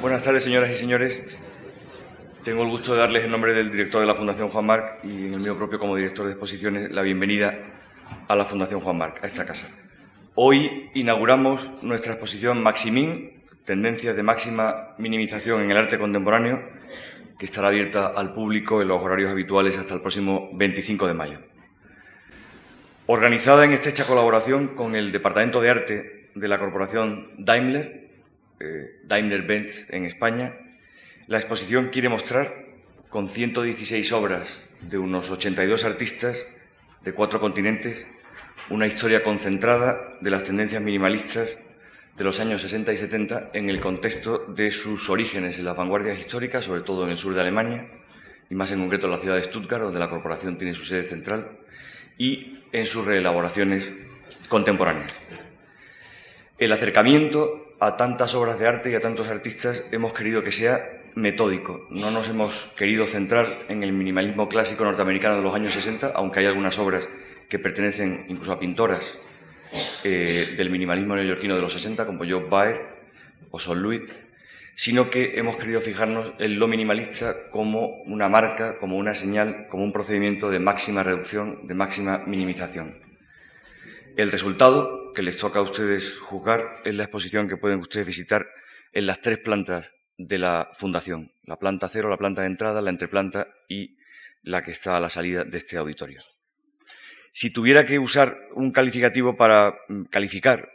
Buenas tardes, señoras y señores. Tengo el gusto de darles en nombre del director de la Fundación Juan Marc y en el mío propio como director de exposiciones la bienvenida a la Fundación Juan Marc, a esta casa. Hoy inauguramos nuestra exposición Maximín, tendencias de máxima minimización en el arte contemporáneo, que estará abierta al público en los horarios habituales hasta el próximo 25 de mayo. Organizada en estrecha colaboración con el Departamento de Arte de la Corporación Daimler, eh, Daimler-Benz en España, la exposición quiere mostrar, con 116 obras de unos 82 artistas de cuatro continentes, una historia concentrada de las tendencias minimalistas de los años 60 y 70 en el contexto de sus orígenes en las vanguardias históricas, sobre todo en el sur de Alemania, y más en concreto en la ciudad de Stuttgart, donde la corporación tiene su sede central, y en sus reelaboraciones contemporáneas. El acercamiento a tantas obras de arte y a tantos artistas hemos querido que sea metódico. No nos hemos querido centrar en el minimalismo clásico norteamericano de los años 60, aunque hay algunas obras que pertenecen incluso a pintoras eh, del minimalismo neoyorquino de los 60, como Joe Baer o Sol Louis, sino que hemos querido fijarnos en lo minimalista como una marca, como una señal, como un procedimiento de máxima reducción, de máxima minimización. El resultado que les toca a ustedes juzgar es la exposición que pueden ustedes visitar en las tres plantas de la fundación, la planta cero, la planta de entrada, la entreplanta y la que está a la salida de este auditorio. Si tuviera que usar un calificativo para mm, calificar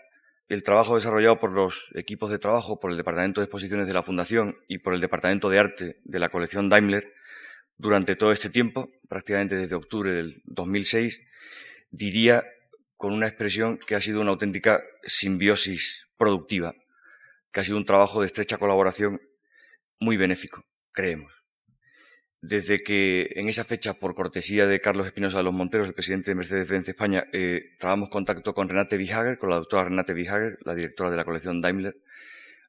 el trabajo desarrollado por los equipos de trabajo, por el Departamento de Exposiciones de la Fundación y por el Departamento de Arte de la colección Daimler, durante todo este tiempo, prácticamente desde octubre del 2006, diría con una expresión que ha sido una auténtica simbiosis productiva, que ha sido un trabajo de estrecha colaboración muy benéfico, creemos. Desde que en esa fecha, por cortesía de Carlos Espinosa de los Monteros, el presidente de Mercedes-Benz España, eh, trabamos contacto con Renate Bihager, con la doctora Renate Bihager, la directora de la colección Daimler,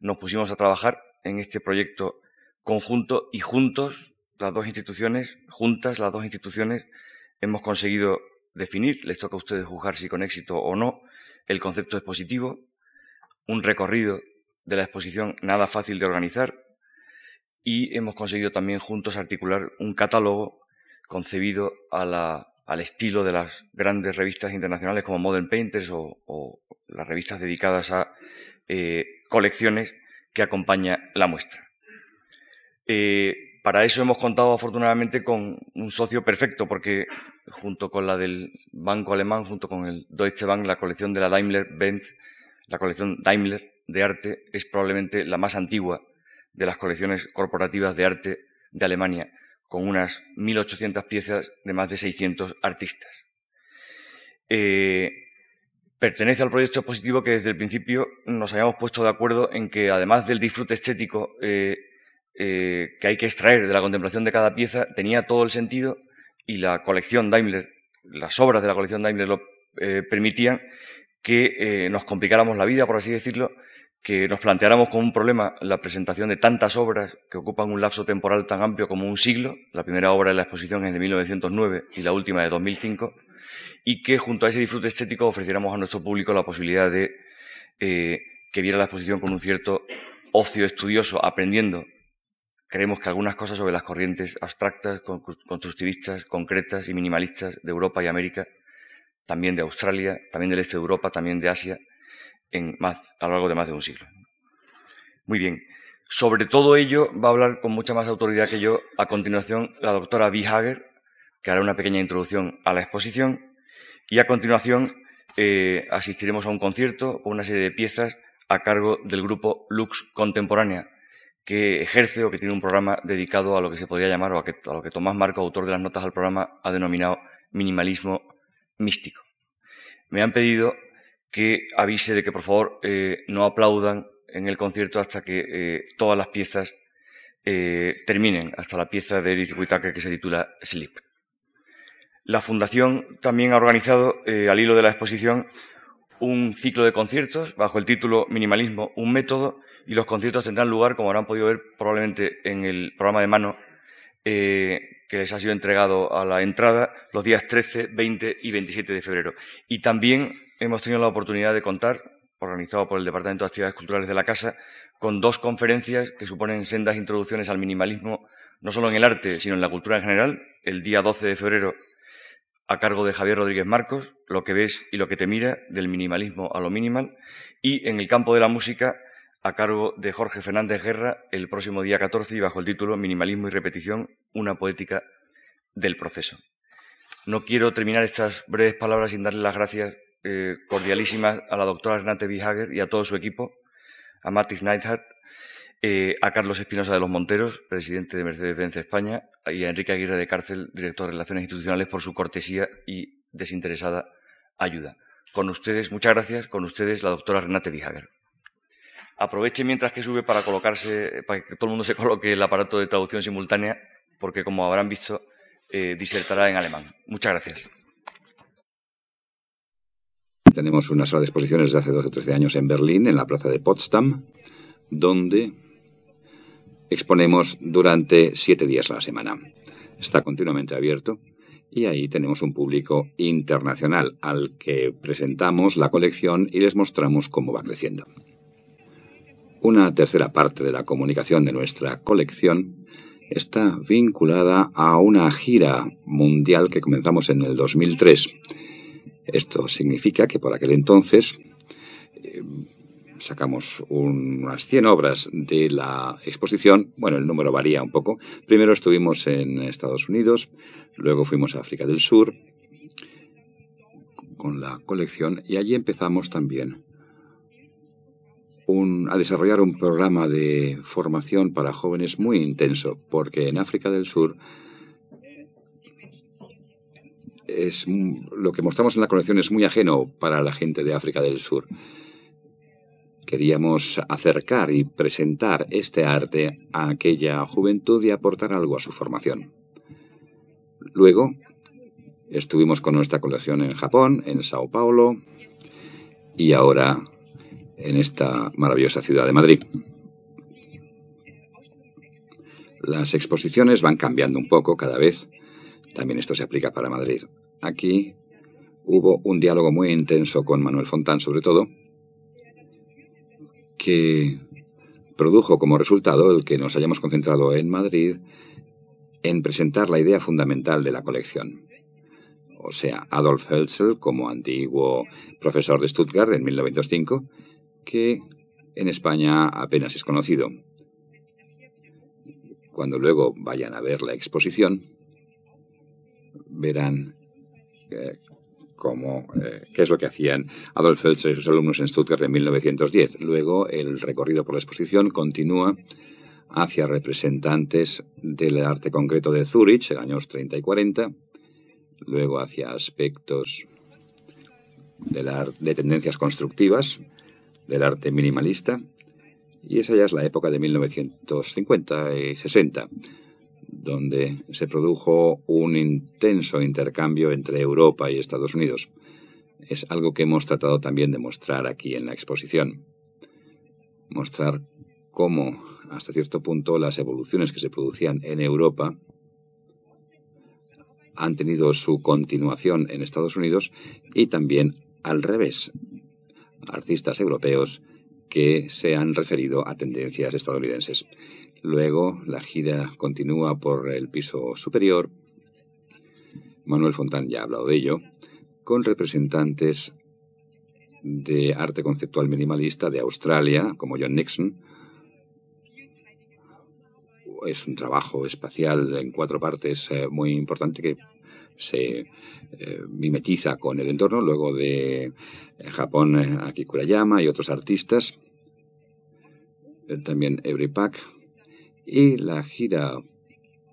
nos pusimos a trabajar en este proyecto conjunto y juntos, las dos instituciones, juntas las dos instituciones, hemos conseguido definir, les toca a ustedes juzgar si con éxito o no, el concepto expositivo, un recorrido de la exposición nada fácil de organizar, y hemos conseguido también juntos articular un catálogo concebido al estilo de las grandes revistas internacionales como Modern Painters o, las revistas dedicadas a eh, colecciones que acompaña la muestra. Eh, para eso hemos contado afortunadamente con un socio perfecto, porque junto con la del Banco Alemán, junto con el Deutsche Bank, la colección de la Daimler-Benz, la colección Daimler de arte es probablemente la más antigua de las colecciones corporativas de arte de Alemania, con unas 1.800 piezas de más de 600 artistas. Eh, pertenece al proyecto expositivo que desde el principio nos habíamos puesto de acuerdo en que además del disfrute estético eh, eh, que hay que extraer de la contemplación de cada pieza, tenía todo el sentido y la colección Daimler, las obras de la colección Daimler lo permitían que nos complicáramos la vida, por así decirlo, que nos planteáramos como un problema la presentación de tantas obras que ocupan un lapso temporal tan amplio como un siglo. La primera obra de la exposición es de 1909 y la última de 2005. Y que junto a ese disfrute estético ofreciéramos a nuestro público la posibilidad de eh, que viera la exposición con un cierto ocio estudioso, aprendiendo. Creemos que algunas cosas sobre las corrientes abstractas, constructivistas, concretas y minimalistas de Europa y América, también de Australia, también del este de Europa, también de Asia, en más, a lo largo de más de un siglo. Muy bien. Sobre todo ello va a hablar con mucha más autoridad que yo a continuación la doctora Hager, que hará una pequeña introducción a la exposición, y a continuación eh, asistiremos a un concierto con una serie de piezas a cargo del grupo Lux Contemporánea, que ejerce o que tiene un programa dedicado a lo que se podría llamar, o a, a lo que Tomás Marco, autor de las notas al programa, ha denominado minimalismo místico. Me han pedido que avise de que por favor eh, no aplaudan en el concierto hasta que eh, todas las piezas eh, terminen, hasta la pieza de Eric Whittaker que se titula Sleep. La Fundación también ha organizado, al hilo de la exposición, un ciclo de conciertos bajo el título Minimalismo, un método, y los conciertos tendrán lugar, como habrán podido ver probablemente en el programa de mano, que les ha sido entregado a la entrada los días 13, 20 y 27 de febrero. Y también hemos tenido la oportunidad de contar, organizado por el Departamento de Actividades Culturales de la Casa, con dos conferencias que suponen sendas introducciones al minimalismo, no solo en el arte, sino en la cultura en general. El día 12 de febrero, a cargo de Javier Rodríguez Marcos, Lo que ves y lo que te mira, del minimalismo a lo minimal. Y en el campo de la música, a cargo de Jorge Fernández Guerra, el próximo día 14 y bajo el título Minimalismo y repetición, una poética del proceso. No quiero terminar estas breves palabras sin darle las gracias eh, cordialísimas a la doctora Renate Bihager y a todo su equipo, a Matis Neidhardt, eh, a Carlos Espinosa de los Monteros, presidente de Mercedes-Benz España, y a Enrique Aguirre de Cárcel, director de Relaciones Institucionales, por su cortesía y desinteresada ayuda. Con ustedes, muchas gracias, con ustedes la doctora Renate Bihager. Aproveche mientras que sube para colocarse, para que todo el mundo se coloque el aparato de traducción simultánea, porque como habrán visto, eh, disertará en alemán. Muchas gracias. Tenemos una sala de exposiciones de hace 12 o 13 años en Berlín, en la plaza de Potsdam, donde exponemos durante siete días a la semana. Está continuamente abierto y ahí tenemos un público internacional al que presentamos la colección y les mostramos cómo va creciendo. Una tercera parte de la comunicación de nuestra colección está vinculada a una gira mundial que comenzamos en el 2003. Esto significa que por aquel entonces eh, sacamos unas 100 obras de la exposición. Bueno, el número varía un poco. Primero estuvimos en Estados Unidos, luego fuimos a África del Sur con la colección y allí empezamos también a desarrollar un programa de formación para jóvenes muy intenso, porque en África del Sur es lo que mostramos en la colección es muy ajeno para la gente de África del Sur. Queríamos acercar y presentar este arte a aquella juventud y aportar algo a su formación. Luego estuvimos con nuestra colección en Japón, en Sao Paulo, y ahora en esta maravillosa ciudad de Madrid. Las exposiciones van cambiando un poco cada vez. También esto se aplica para Madrid. Aquí hubo un diálogo muy intenso con Manuel Fontán, sobre todo, que produjo como resultado el que nos hayamos concentrado en Madrid en presentar la idea fundamental de la colección. O sea, Adolf Hölzel como antiguo profesor de Stuttgart en 1905 que en España apenas es conocido. Cuando luego vayan a ver la exposición, verán eh, cómo, eh, qué es lo que hacían Adolf Felser y sus alumnos en Stuttgart en 1910. Luego, el recorrido por la exposición continúa hacia representantes del arte concreto de Zurich, en años 30 y 40, luego hacia aspectos de tendencias constructivas, del arte minimalista, y esa ya es la época de 1950 y 60, donde se produjo un intenso intercambio entre Europa y Estados Unidos. Es algo que hemos tratado también de mostrar aquí en la exposición. Mostrar cómo, hasta cierto punto, las evoluciones que se producían en Europa han tenido su continuación en Estados Unidos y también al revés, artistas europeos que se han referido a tendencias estadounidenses. Luego la gira continúa por el piso superior. Manuel Fontán ya ha hablado de ello, con representantes de arte conceptual minimalista de Australia, como John Nixon. Es un trabajo espacial en cuatro partes eh, muy importante que se eh, mimetiza con el entorno, luego de eh, Japón eh, Aki Kurayama y otros artistas, también Every Pack, y la gira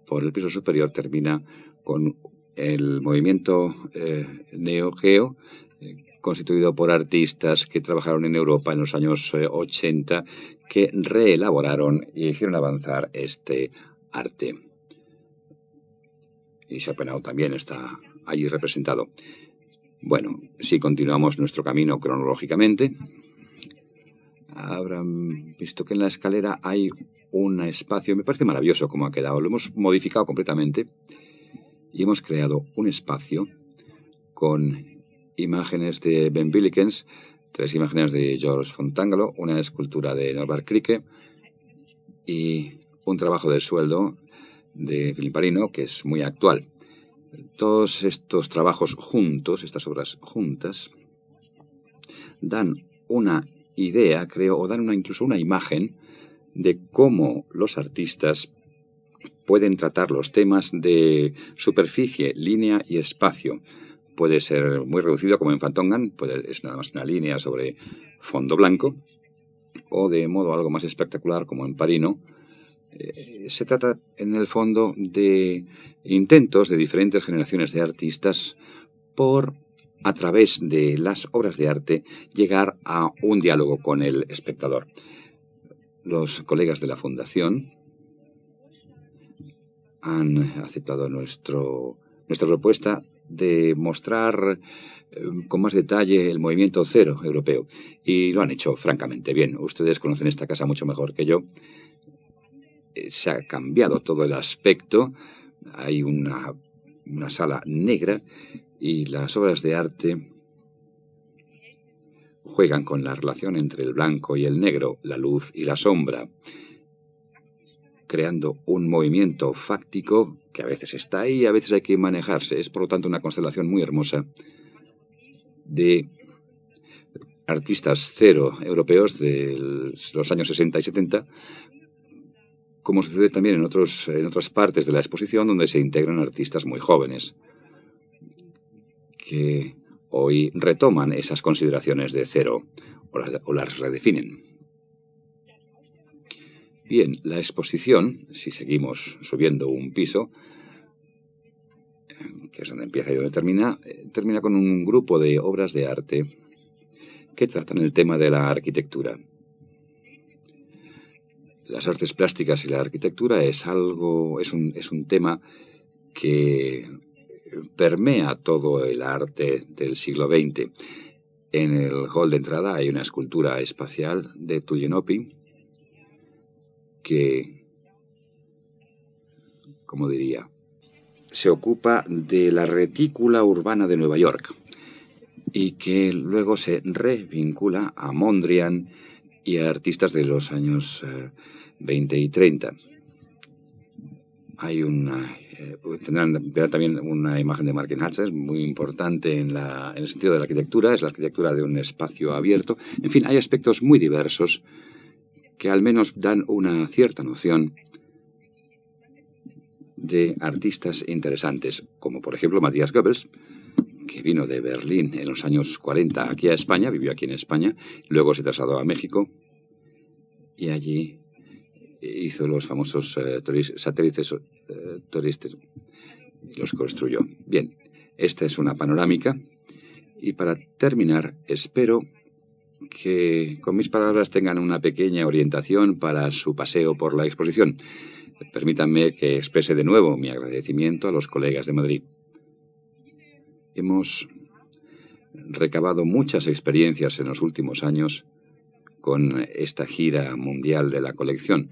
por el piso superior termina con el movimiento Neo Geo, constituido por artistas que trabajaron en Europa en los años 80, que reelaboraron y hicieron avanzar este arte y Schopenhauer también está allí representado. Bueno, si continuamos nuestro camino cronológicamente, habrán visto que en la escalera hay un espacio, me parece maravilloso como ha quedado, lo hemos modificado completamente y hemos creado un espacio con imágenes de Ben Billikens, tres imágenes de George Fontangelo, una escultura de Norbert Krike y un trabajo del sueldo de Filiparino que es muy actual. Todos estos trabajos juntos, estas obras juntas, dan una idea, creo, o dan una, incluso una imagen de cómo los artistas pueden tratar los temas de superficie, línea y espacio. Puede ser muy reducido como en Fantongan, es nada más una línea sobre fondo blanco, o de modo algo más espectacular como en Parino. Eh, se trata en el fondo de intentos de diferentes generaciones de artistas por a través de las obras de arte, llegar a un diálogo con el espectador. Los colegas de la Fundación han aceptado nuestro, nuestra propuesta de mostrar eh, con más detalle el movimiento cero europeo. Y lo han hecho francamente bien. Ustedes conocen esta casa mucho mejor que yo. Eh, se ha cambiado todo el aspecto. Hay una, una sala negra y las obras de arte juegan con la relación entre el blanco y el negro, la luz y la sombra, creando un movimiento fáctico que a veces está ahí y a veces hay que manejarse. Es por lo tanto una constelación muy hermosa de artistas cero europeos de los años 60 y 70, como sucede también en, otros, en otras partes de la exposición donde se integran artistas muy jóvenes que hoy retoman esas consideraciones de cero o las, redefinen. Bien, la exposición, si seguimos subiendo un piso, que es donde empieza y donde termina, eh, termina con un grupo de obras de arte que tratan el tema de la arquitectura. Las artes plásticas y la arquitectura es algo, es un, es un tema que permea todo el arte del siglo XX. En el hall de entrada hay una escultura espacial de Tullinopi que, como diría, se ocupa de la retícula urbana de Nueva York y que luego se revincula a Mondrian y a artistas de los años 20 eh, y 30. Hay una eh, tendrán también una imagen de Marken Hatcher muy importante en, la, en el sentido de la arquitectura, es la arquitectura de un espacio abierto. En fin, hay aspectos muy diversos que al menos dan una cierta noción de artistas interesantes, como por ejemplo Matías Goebbels, que vino de Berlín en los años 40 aquí a España, vivió aquí en España, luego se trasladó a México y allí hizo los famosos eh, satélites eh, y los construyó. Bien, esta es una panorámica y para terminar espero que con mis palabras tengan una pequeña orientación para su paseo por la exposición. Permítanme que exprese de nuevo mi agradecimiento a los colegas de Madrid. Hemos recabado muchas experiencias en los últimos años con esta gira mundial de la colección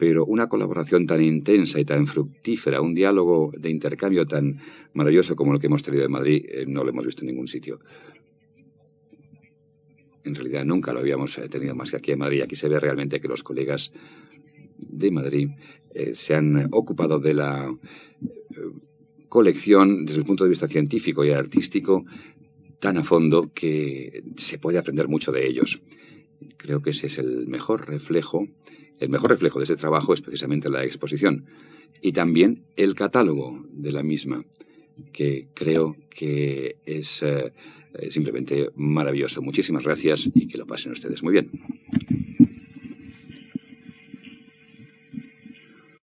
pero una colaboración tan intensa y tan fructífera, un diálogo de intercambio tan maravilloso como el que hemos tenido en Madrid, eh, no lo hemos visto en ningún sitio. En realidad nunca lo habíamos eh, tenido más que aquí en Madrid. Aquí se ve realmente que los colegas de Madrid eh, se han ocupado de la colección desde el punto de vista científico y artístico tan a fondo que se puede aprender mucho de ellos. Creo que ese es el mejor reflejo el mejor reflejo de ese trabajo es precisamente la exposición y también el catálogo de la misma, que creo que es eh, simplemente maravilloso. Muchísimas gracias y que lo pasen ustedes muy bien.